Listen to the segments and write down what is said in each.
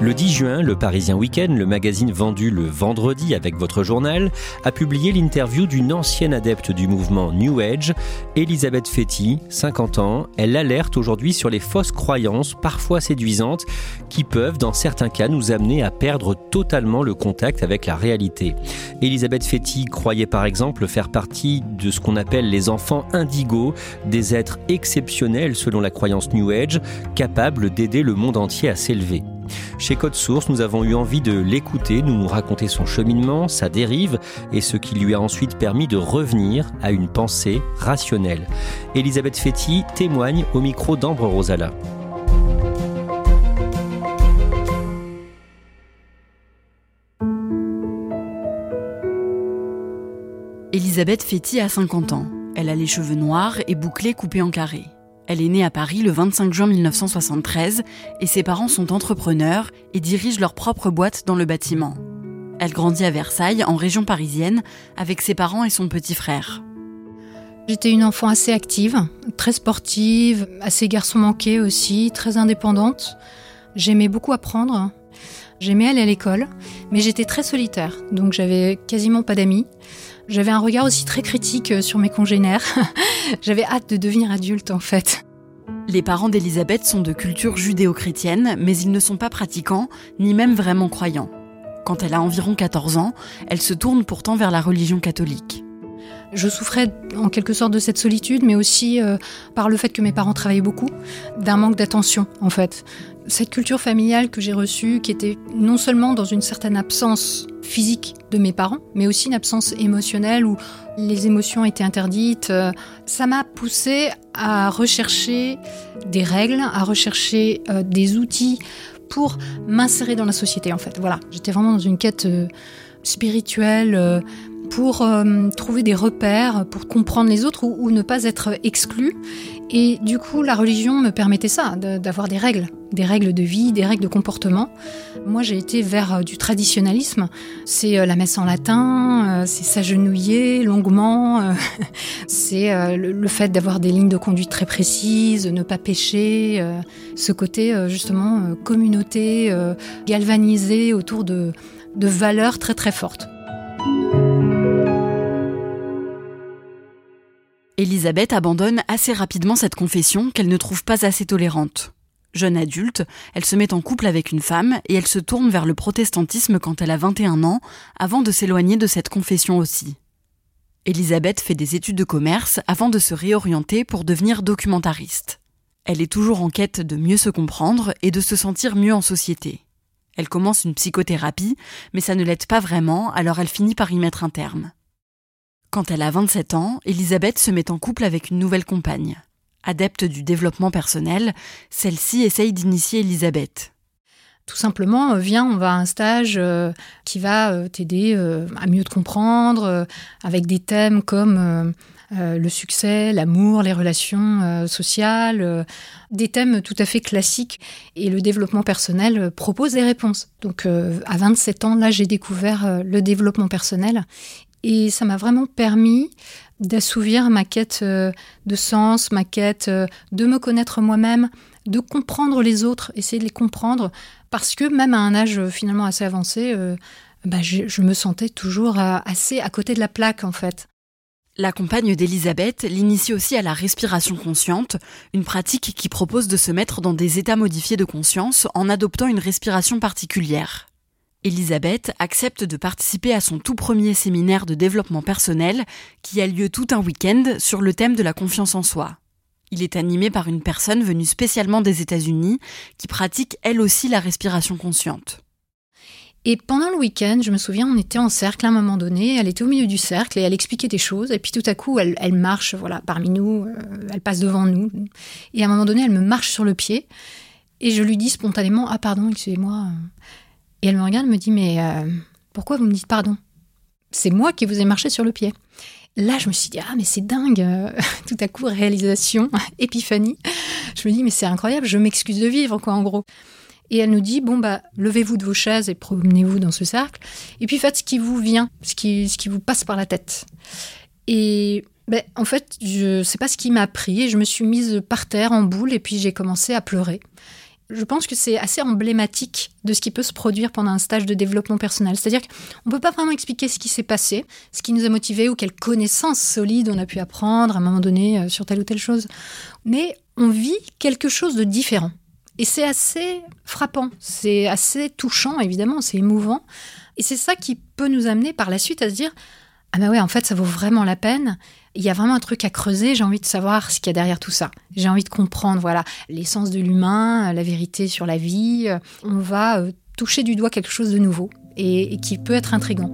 Le 10 juin, le Parisien Week-end, le magazine vendu le vendredi avec votre journal, a publié l'interview d'une ancienne adepte du mouvement New Age, Elisabeth Fetty, 50 ans. Elle alerte aujourd'hui sur les fausses croyances, parfois séduisantes, qui peuvent, dans certains cas, nous amener à perdre totalement le contact avec la réalité. Elisabeth Fetty croyait par exemple faire partie de ce qu'on appelle les enfants indigos, des êtres exceptionnels selon la croyance New Age, capables d'aider le monde entier à s'élever. Chez Code Source, nous avons eu envie de l'écouter, nous raconter son cheminement, sa dérive et ce qui lui a ensuite permis de revenir à une pensée rationnelle. Elisabeth Fetty témoigne au micro d'Ambre Rosala. Elisabeth Fetty a 50 ans. Elle a les cheveux noirs et bouclés coupés en carré. Elle est née à Paris le 25 juin 1973 et ses parents sont entrepreneurs et dirigent leur propre boîte dans le bâtiment. Elle grandit à Versailles, en région parisienne, avec ses parents et son petit frère. J'étais une enfant assez active, très sportive, assez garçon manqué aussi, très indépendante. J'aimais beaucoup apprendre. J'aimais aller à l'école, mais j'étais très solitaire, donc j'avais quasiment pas d'amis. J'avais un regard aussi très critique sur mes congénères. J'avais hâte de devenir adulte en fait. Les parents d'Elisabeth sont de culture judéo-chrétienne, mais ils ne sont pas pratiquants, ni même vraiment croyants. Quand elle a environ 14 ans, elle se tourne pourtant vers la religion catholique. Je souffrais en quelque sorte de cette solitude, mais aussi euh, par le fait que mes parents travaillaient beaucoup, d'un manque d'attention en fait. Cette culture familiale que j'ai reçue, qui était non seulement dans une certaine absence physique de mes parents, mais aussi une absence émotionnelle où les émotions étaient interdites, euh, ça m'a poussée à rechercher des règles, à rechercher euh, des outils pour m'insérer dans la société en fait. Voilà, j'étais vraiment dans une quête spirituelle pour euh, trouver des repères, pour comprendre les autres ou, ne pas être exclu. Et du coup, la religion me permettait ça, d'avoir des règles, des règles de vie, des règles de comportement. Moi, j'ai été vers euh, du traditionnalisme. C'est euh, la messe en latin, c'est s'agenouiller longuement, c'est le, fait d'avoir des lignes de conduite très précises, ne pas pécher, ce côté justement communauté galvanisée autour de, de valeurs très très fortes. Elisabeth abandonne assez rapidement cette confession qu'elle ne trouve pas assez tolérante. Jeune adulte, elle se met en couple avec une femme et elle se tourne vers le protestantisme quand elle a 21 ans, avant de s'éloigner de cette confession aussi. Elisabeth fait des études de commerce avant de se réorienter pour devenir documentariste. Elle est toujours en quête de mieux se comprendre et de se sentir mieux en société. Elle commence une psychothérapie, mais ça ne l'aide pas vraiment, alors elle finit par y mettre un terme. Quand elle a 27 ans, Elisabeth se met en couple avec une nouvelle compagne. Adepte du développement personnel, celle-ci essaye d'initier Elisabeth. Tout simplement, euh, viens, on va à un stage euh, qui va euh, t'aider à mieux te comprendre, avec des thèmes comme le succès, l'amour, les relations sociales, des thèmes tout à fait classiques. Et le développement personnel propose des réponses. Donc à 27 ans, là, j'ai découvert le développement personnel et ça m'a vraiment permis d'assouvir ma quête euh, de sens, ma quête euh, de me connaître moi-même, de comprendre les autres, essayer de les comprendre, parce que même à un âge euh, finalement assez avancé, bah, je, me sentais toujours assez à côté de la plaque en fait. La compagne d'Elisabeth l'initie aussi à la respiration consciente, une pratique qui propose de se mettre dans des états modifiés de conscience en adoptant une respiration particulière. Elisabeth accepte de participer à son tout premier séminaire de développement personnel qui a lieu tout un week-end sur le thème de la confiance en soi. Il est animé par une personne venue spécialement des États-Unis qui pratique elle aussi la respiration consciente. Et pendant le week-end, je me souviens, on était en cercle à un moment donné, elle était au milieu du cercle et elle expliquait des choses, et puis tout à coup, elle, marche voilà, parmi nous, euh, elle passe devant nous, et à un moment donné, elle me marche sur le pied, et je lui dis spontanément, ah pardon, excusez-moi. Et elle me regarde, me dit, mais euh, pourquoi vous me dites pardon? C'est moi qui vous ai marché sur le pied. Là, je me suis dit, ah, mais c'est dingue. Tout à coup, réalisation, épiphanie. Je me dis, mais c'est incroyable, je m'excuse de vivre, quoi, en gros. Et elle nous dit bon bah levez-vous de vos chaises et promenez-vous dans ce cercle et puis faites ce qui vous vient, ce qui, ce qui vous passe par la tête. Et ben, en fait, je sais pas ce qui m'a pris je me suis mise par terre en boule et puis j'ai commencé à pleurer. Je pense que c'est assez emblématique de ce qui peut se produire pendant un stage de développement personnel. C'est-à-dire qu'on ne peut pas vraiment expliquer ce qui s'est passé, ce qui nous a motivés ou quelles connaissances solides on a pu apprendre à un moment donné euh, sur telle ou telle chose. Mais on vit quelque chose de différent. Et c'est assez frappant, c'est assez touchant, évidemment, c'est émouvant. Et c'est ça qui peut nous amener par la suite à se dire Ah, ben ouais, en fait, ça vaut vraiment la peine. Il y a vraiment un truc à creuser, j'ai envie de savoir ce qu'il y a derrière tout ça. J'ai envie de comprendre, voilà, l'essence de l'humain, la vérité sur la vie. On va euh, toucher du doigt quelque chose de nouveau et, qui peut être intrigant.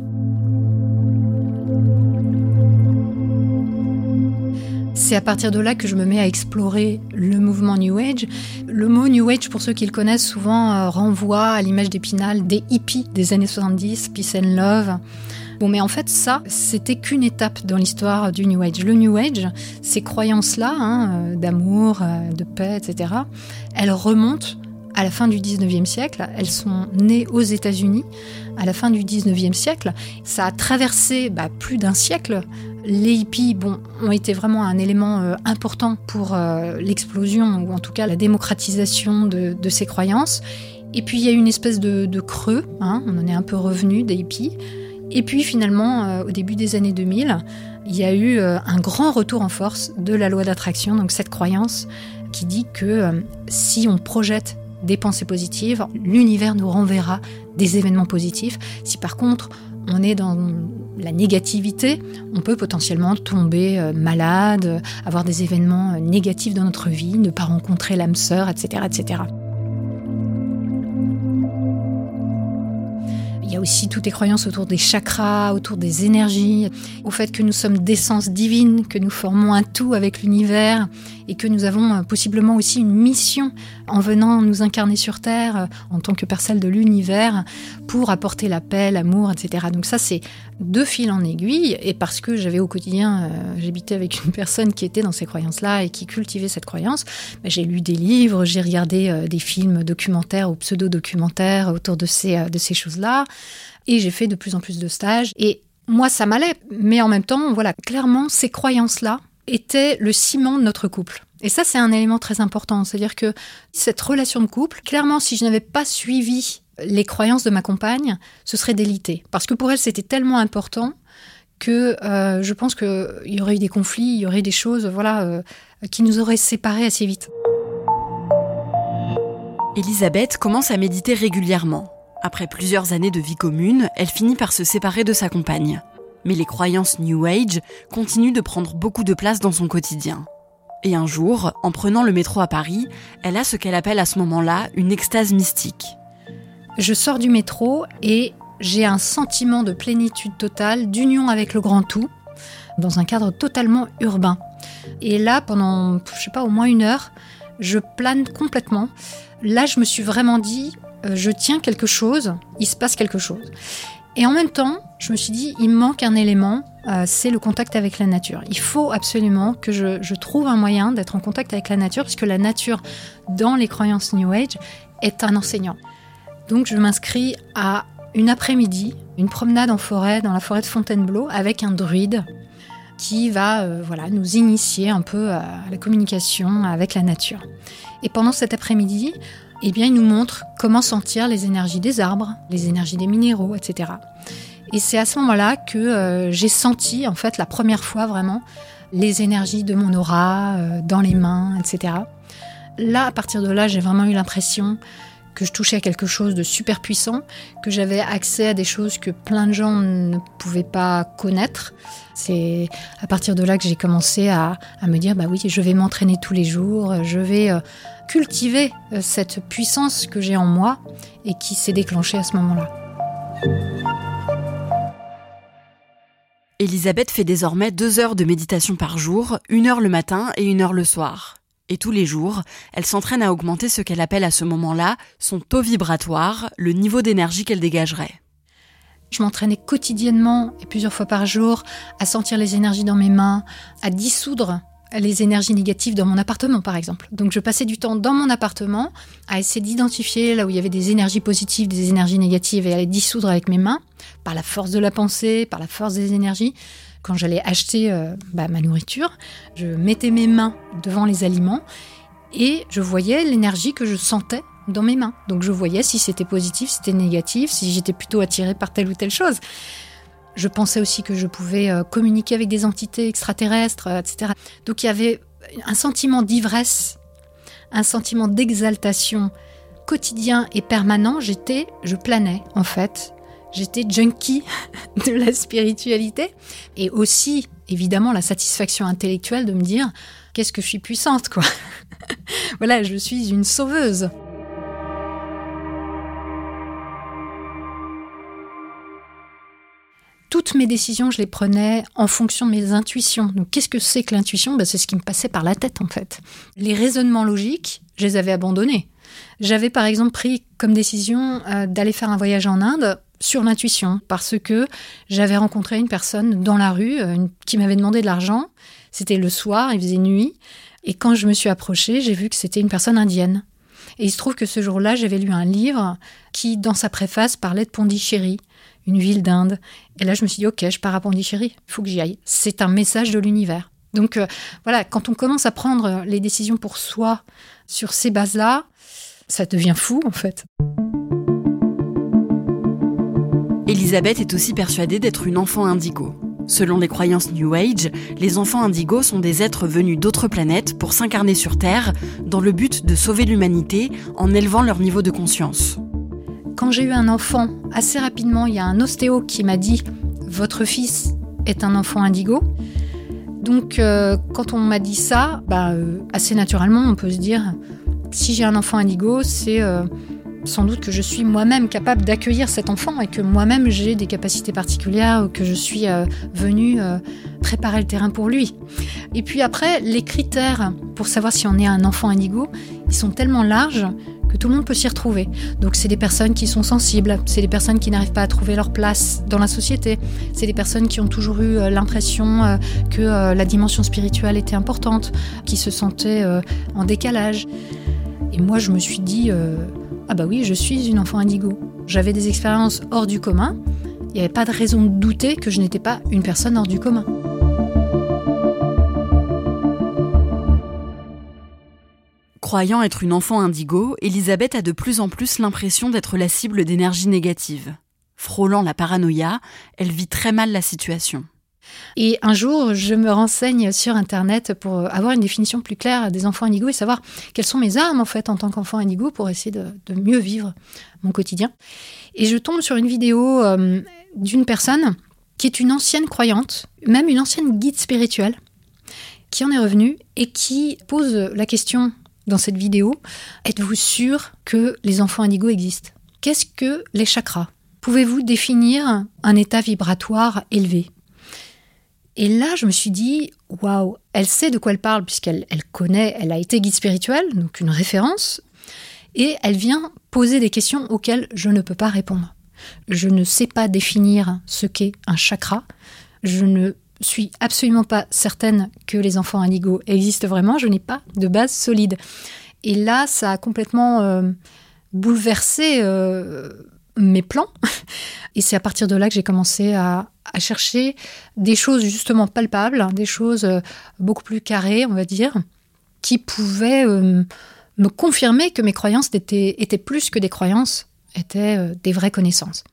C'est à partir de là que je me mets à explorer le mouvement New Age. Le mot New Age, pour ceux qui le connaissent, souvent euh, renvoie à l'image d'Épinal des hippies des années 70, Peace and Love. Bon, mais en fait, ça, c'était qu'une étape dans l'histoire du New Age. Le New Age, ces croyances-là, hein, euh, d'amour, euh, de paix, etc., elles remontent à la fin du 19e siècle. Elles sont nées aux États-Unis à la fin du 19e siècle. Ça a traversé bah, plus d'un siècle les hippies bon, ont été vraiment un élément euh, important pour l'explosion, ou en tout cas la démocratisation de, ces croyances. Et puis il y a une espèce de, creux, hein, on en est un peu revenu des hippies. Et puis finalement, euh, au début des années 2000, il y a eu un grand retour en force de la loi d'attraction, donc cette croyance qui dit que si on projette des pensées positives, l'univers nous renverra des événements positifs. Si par contre on est dans la négativité, on peut potentiellement tomber euh, malade, avoir des événements euh, négatifs dans notre vie, ne pas rencontrer l'âme sœur, etc., etc. y a aussi toutes les croyances autour des chakras, autour des énergies, au fait que nous sommes d'essence divine, que nous formons un tout avec l'univers et que nous avons euh, possiblement aussi une mission en venant nous incarner sur Terre euh, en tant que personne de l'univers pour apporter la paix, l'amour, etc. Donc ça, c'est deux fils en aiguille et parce que j'avais au quotidien, euh, j'habitais avec une personne qui était dans ces croyances-là et qui cultivait cette croyance, bah, j'ai lu des livres, j'ai regardé des films documentaires ou pseudo-documentaires autour de ces, de ces choses-là et j'ai fait de plus en plus de stages et moi, ça m'allait, mais en même temps, voilà, clairement, ces croyances-là, était le ciment de notre couple. Et ça, c'est un élément très important. C'est-à-dire que cette relation de couple, clairement, si je n'avais pas suivi les croyances de ma compagne, ce serait délité. Parce que pour elle, c'était tellement important que euh, je pense qu'il y aurait eu des conflits, il y aurait des choses voilà, euh, qui nous auraient séparés assez vite. Elisabeth commence à méditer régulièrement. Après plusieurs années de vie commune, elle finit par se séparer de sa compagne mais les croyances New Age continuent de prendre beaucoup de place dans son quotidien. Et un jour, en prenant le métro à Paris, elle a ce qu'elle appelle à ce moment-là une extase mystique. Je sors du métro et j'ai un sentiment de plénitude totale, d'union avec le grand tout, dans un cadre totalement urbain. Et là, pendant, je sais pas, au moins une heure, je plane complètement. Là, je me suis vraiment dit, je tiens quelque chose, il se passe quelque chose. Et en même temps, je me suis dit, il manque un élément, euh, c'est le contact avec la nature. Il faut absolument que je, trouve un moyen d'être en contact avec la nature, puisque la nature, dans les croyances New Age, est un enseignant. Donc je m'inscris à une après-midi, une promenade en forêt, dans la forêt de Fontainebleau, avec un druide qui va euh, voilà, nous initier un peu à la communication avec la nature. Et pendant cet après-midi, eh bien, il nous montre comment sentir les énergies des arbres, les énergies des minéraux, etc. Et c'est à ce moment-là que euh, j'ai senti, en fait, la première fois vraiment, les énergies de mon aura, euh, dans les mains, etc. Là, à partir de là, j'ai vraiment eu l'impression que je touchais à quelque chose de super puissant, que j'avais accès à des choses que plein de gens ne pouvaient pas connaître. C'est à partir de là que j'ai commencé à, me dire, bah oui, je vais m'entraîner tous les jours, je vais euh, cultiver euh, cette puissance que j'ai en moi et qui s'est déclenchée à ce moment-là. Elisabeth fait désormais deux heures de méditation par jour, une heure le matin et une heure le soir. Et tous les jours, elle s'entraîne à augmenter ce qu'elle appelle à ce moment-là son taux vibratoire, le niveau d'énergie qu'elle dégagerait. Je m'entraînais quotidiennement et plusieurs fois par jour à sentir les énergies dans mes mains, à dissoudre les énergies négatives dans mon appartement, par exemple. Donc je passais du temps dans mon appartement à essayer d'identifier là où il y avait des énergies positives, des énergies négatives et à les dissoudre avec mes mains, par la force de la pensée, par la force des énergies. Quand j'allais acheter euh, bah, ma nourriture, je mettais mes mains devant les aliments et je voyais l'énergie que je sentais dans mes mains. Donc je voyais si c'était positif, si c'était négatif, si j'étais plutôt attirée par telle ou telle chose. Je pensais aussi que je pouvais euh, communiquer avec des entités extraterrestres, euh, etc. Donc il y avait un sentiment d'ivresse, un sentiment d'exaltation quotidien et permanent. J'étais, je planais en fait. J'étais junkie de la spiritualité et aussi évidemment la satisfaction intellectuelle de me dire qu'est-ce que je suis puissante quoi. voilà, je suis une sauveuse. toutes mes décisions, je les prenais en fonction de mes intuitions. Donc, qu'est-ce que c'est que l'intuition? Ben, C'est ce qui me passait par la tête, en fait. Les raisonnements logiques, je les avais abandonnés. J'avais, par exemple, pris comme décision euh, d'aller faire un voyage en Inde sur l'intuition, parce que j'avais rencontré une personne dans la rue euh, qui m'avait demandé de l'argent. C'était le soir, il faisait nuit. Et quand je me suis approchée, j'ai vu que c'était une personne indienne. Et il se trouve que ce jour-là, j'avais lu un livre qui, dans sa préface, parlait de Pondichéry une ville d'Inde. Et là, je me suis dit, ok, je pars à Pondichéry, il faut que j'y aille. C'est un message de l'univers. Donc euh, voilà, quand on commence à prendre les décisions pour soi sur ces bases-là, ça devient fou en fait. Elisabeth est aussi persuadée d'être une enfant indigo. Selon les croyances New Age, les enfants indigos sont des êtres venus d'autres planètes pour s'incarner sur Terre dans le but de sauver l'humanité en élevant leur niveau de conscience. Quand j'ai eu un enfant, assez rapidement, il y a un ostéo qui m'a dit Votre fils est un enfant indigo. Donc, euh, quand on m'a dit ça, bah, euh, assez naturellement, on peut se dire Si j'ai un enfant indigo, c'est euh, sans doute que je suis moi-même capable d'accueillir cet enfant et que moi-même j'ai des capacités particulières, que je suis venue préparer le terrain pour lui. Et puis après, les critères pour savoir si on est un enfant indigo, ils sont tellement larges tout le monde peut s'y retrouver. Donc c'est des personnes qui sont sensibles, c'est des personnes qui n'arrivent pas à trouver leur place dans la société, c'est des personnes qui ont toujours eu euh, l'impression euh, que euh, la dimension spirituelle était importante, qui se sentaient en décalage. Et moi je me suis dit, ah bah oui, je suis une enfant indigo. J'avais des expériences hors du commun, il n'y avait pas de raison de douter que je n'étais pas une personne hors du commun. Croyant être une enfant indigo, Elisabeth a de plus en plus l'impression d'être la cible d'énergie négative. Frôlant la paranoïa, elle vit très mal la situation. Et un jour, je me renseigne sur Internet pour avoir une définition plus claire des enfants indigo et savoir quelles sont mes armes en fait en tant qu'enfant indigo pour essayer de, mieux vivre mon quotidien. Et je tombe sur une vidéo euh, d'une personne qui est une ancienne croyante, même une ancienne guide spirituelle, qui en est revenue et qui pose la question dans cette vidéo, êtes-vous sûr que les enfants indigos existent? Qu'est-ce que les chakras? Pouvez-vous définir un état vibratoire élevé? Et là, je me suis dit, waouh, elle sait de quoi elle parle puisqu'elle elle connaît, elle a été guide spirituelle, donc une référence, et elle vient poser des questions auxquelles je ne peux pas répondre. Je ne sais pas définir ce qu'est un chakra. Je ne suis absolument pas certaine que les enfants indigos existent vraiment. Je n'ai pas de base solide. Et là, ça a complètement euh, bouleversé euh, mes plans. Et c'est à partir de là que j'ai commencé à, chercher des choses justement palpables, des choses euh, beaucoup plus carrées, on va dire, qui pouvaient me confirmer que mes croyances étaient, étaient plus que des croyances, étaient des vraies connaissances.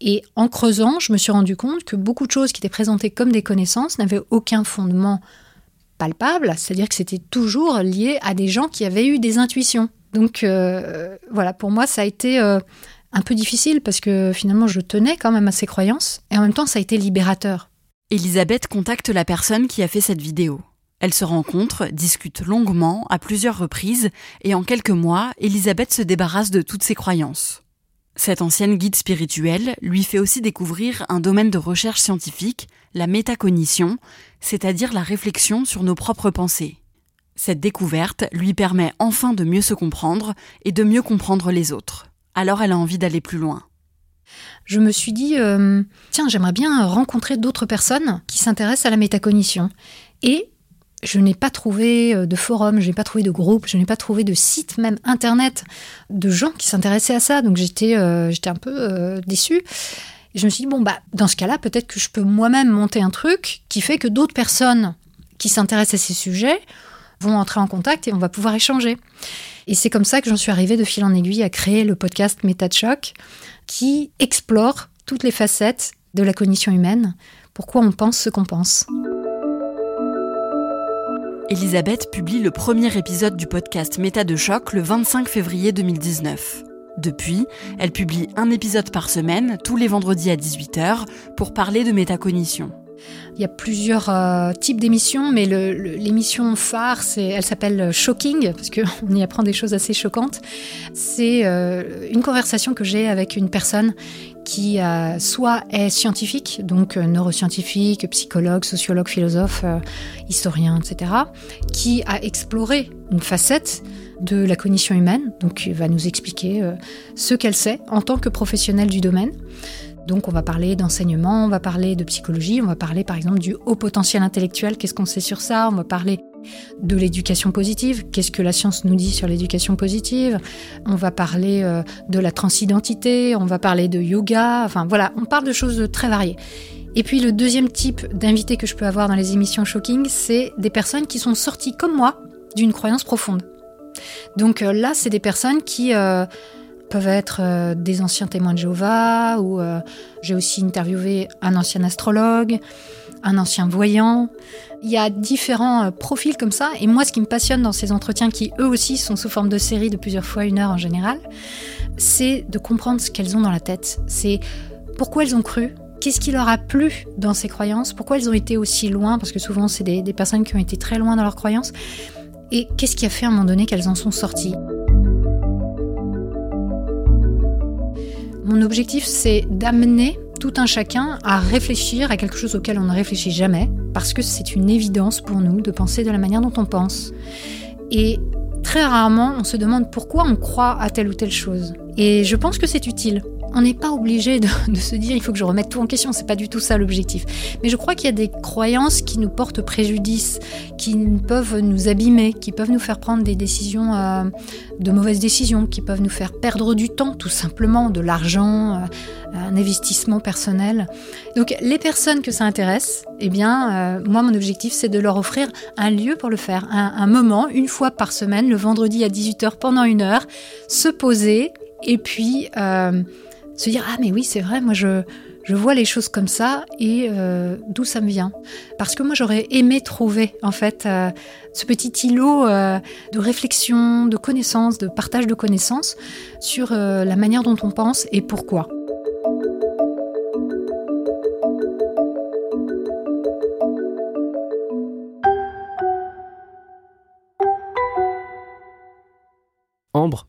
Et en creusant, je me suis rendu compte que beaucoup de choses qui étaient présentées comme des connaissances n'avaient aucun fondement palpable, c'est-à-dire que c'était toujours lié à des gens qui avaient eu des intuitions. Donc euh, voilà, pour moi, ça a été euh, un peu difficile parce que finalement, je tenais quand même à ces croyances et en même temps, ça a été libérateur. Elisabeth contacte la personne qui a fait cette vidéo. Elles se rencontrent, discutent longuement, à plusieurs reprises, et en quelques mois, Elisabeth se débarrasse de toutes ses croyances. Cette ancienne guide spirituelle lui fait aussi découvrir un domaine de recherche scientifique, la métacognition, c'est-à-dire la réflexion sur nos propres pensées. Cette découverte lui permet enfin de mieux se comprendre et de mieux comprendre les autres. Alors elle a envie d'aller plus loin. Je me suis dit, euh, tiens, j'aimerais bien rencontrer d'autres personnes qui s'intéressent à la métacognition. Et je n'ai pas trouvé euh, de forum, je n'ai pas trouvé de groupe, je n'ai pas trouvé de site, même internet, de gens qui s'intéressaient à ça. Donc j'étais euh, j'étais un peu déçue. Et je me suis dit, bon, bah, dans ce cas-là, peut-être que je peux moi-même monter un truc qui fait que d'autres personnes qui s'intéressent à ces sujets vont entrer en contact et on va pouvoir échanger. Et c'est comme ça que j'en suis arrivée de fil en aiguille à créer le podcast Méta de choc qui explore toutes les facettes de la cognition humaine, pourquoi on pense ce qu'on pense. Elisabeth publie le premier épisode du podcast Méta de choc le 25 février 2019. Depuis, elle publie un épisode par semaine, tous les vendredis à 18h, pour parler de métacognition. Il y a plusieurs euh, types d'émissions, mais l'émission phare, elle s'appelle Shocking, parce qu'on y apprend des choses assez choquantes. C'est euh, une conversation que j'ai avec une personne qui soit est scientifique, donc euh, neuroscientifique, psychologue, sociologue, philosophe, historien, etc., qui a exploré une facette de la cognition humaine, donc il va nous expliquer ce qu'elle sait en tant que professionnelle du domaine. Donc on va parler d'enseignement, on va parler de psychologie, on va parler par exemple du haut potentiel intellectuel, qu'est-ce qu'on sait sur ça, on va parler de l'éducation positive, qu'est-ce que la science nous dit sur l'éducation positive, on va parler euh, de la transidentité, on va parler de yoga, enfin voilà, on parle de choses très variées. Et puis le deuxième type d'invité que je peux avoir dans les émissions Shocking, c'est des personnes qui sont sorties comme moi d'une croyance profonde. Donc euh, là, c'est des personnes qui... Euh, peuvent être euh, des anciens témoins de Jéhovah, ou euh, j'ai aussi interviewé un ancien astrologue, un ancien voyant. Il y a différents euh, profils comme ça, et moi ce qui me passionne dans ces entretiens, qui eux aussi sont sous forme de série de plusieurs fois une heure en général, c'est de comprendre ce qu'elles ont dans la tête. C'est pourquoi elles ont cru, qu'est-ce qui leur a plu dans ces croyances, pourquoi elles ont été aussi loin, parce que souvent c'est des, des personnes qui ont été très loin dans leurs croyances, et qu'est-ce qui a fait à un moment donné qu'elles en sont sorties. Mon objectif, c'est d'amener tout un chacun à réfléchir à quelque chose auquel on ne réfléchit jamais, parce que c'est une évidence pour nous de penser de la manière dont on pense. Et très rarement, on se demande pourquoi on croit à telle ou telle chose. Et je pense que c'est utile on n'est pas obligé de, se dire il faut que je remette tout en question, c'est pas du tout ça l'objectif. Mais je crois qu'il y a des croyances qui nous portent préjudice, qui peuvent nous abîmer, qui peuvent nous faire prendre des décisions, euh, de mauvaises décisions, qui peuvent nous faire perdre du temps tout simplement, de l'argent, euh, un investissement personnel. Donc les personnes que ça intéresse, eh bien euh, moi mon objectif c'est de leur offrir un lieu pour le faire, un, un moment, une fois par semaine, le vendredi à 18h pendant une heure, se poser et puis se dire ah mais oui c'est vrai moi je je vois les choses comme ça et euh, d'où ça me vient. Parce que moi j'aurais aimé trouver en fait euh, ce petit îlot euh, de réflexion de connaissances de partage de connaissances sur la manière dont on pense et pourquoi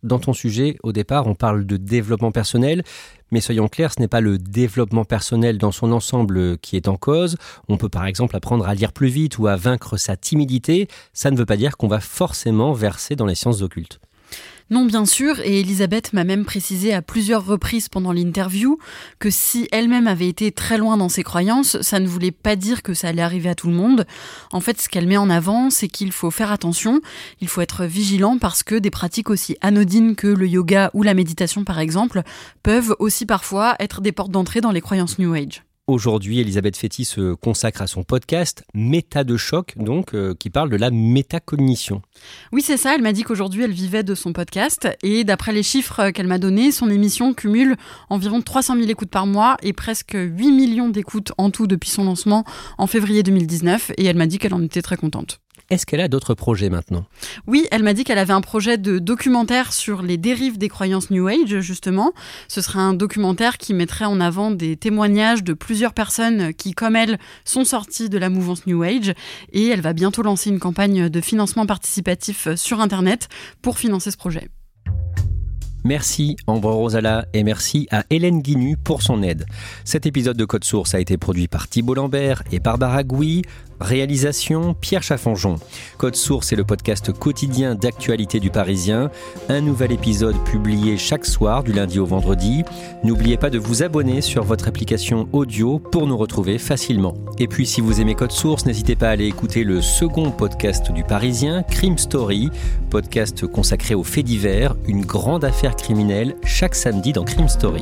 Dans ton sujet, au départ, on parle de développement personnel, mais soyons clairs, ce n'est pas le développement personnel dans son ensemble qui est en cause. On peut par exemple apprendre à lire plus vite ou à vaincre sa timidité. Ça ne veut pas dire qu'on va forcément verser dans les sciences occultes. Non, bien sûr, et Elisabeth m'a même précisé à plusieurs reprises pendant l'interview que si elle-même avait été très loin dans ses croyances, ça ne voulait pas dire que ça allait arriver à tout le monde. En fait, ce qu'elle met en avant, c'est qu'il faut faire attention, il faut être vigilant parce que des pratiques aussi anodines que le yoga ou la méditation par exemple peuvent aussi parfois être des portes d'entrée dans les croyances New Age. Aujourd'hui, Elisabeth Fetty se consacre à son podcast Méta de choc, donc euh, qui parle de la métacognition. Oui, c'est ça. Elle m'a dit qu'aujourd'hui, elle vivait de son podcast et d'après les chiffres qu'elle m'a donnés, son émission cumule environ 300 000 écoutes par mois et presque 8 millions d'écoutes en tout depuis son lancement en février 2019. Et elle m'a dit qu'elle en était très contente. Est-ce qu'elle a d'autres projets maintenant? Oui, elle m'a dit qu'elle avait un projet de documentaire sur les dérives des croyances New Age, justement. Ce serait un documentaire qui mettrait en avant des témoignages de plusieurs personnes qui, comme elle, sont sorties de la mouvance New Age. Et elle va bientôt lancer une campagne de financement participatif sur Internet pour financer ce projet. Merci Ambre Rosala et merci à Hélène Guinu pour son aide. Cet épisode de Code Source a été produit par Thibault Lambert et Barbara Gouy. Réalisation Pierre Chaffanjon. Code Source est le podcast quotidien d'actualité du Parisien. Un nouvel épisode publié chaque soir du lundi au vendredi. N'oubliez pas de vous abonner sur votre application audio pour nous retrouver facilement. Et puis si vous aimez Code Source, n'hésitez pas à aller écouter le second podcast du Parisien, Crime Story, podcast consacré aux faits divers, une grande affaire criminelle chaque samedi dans Crime Story.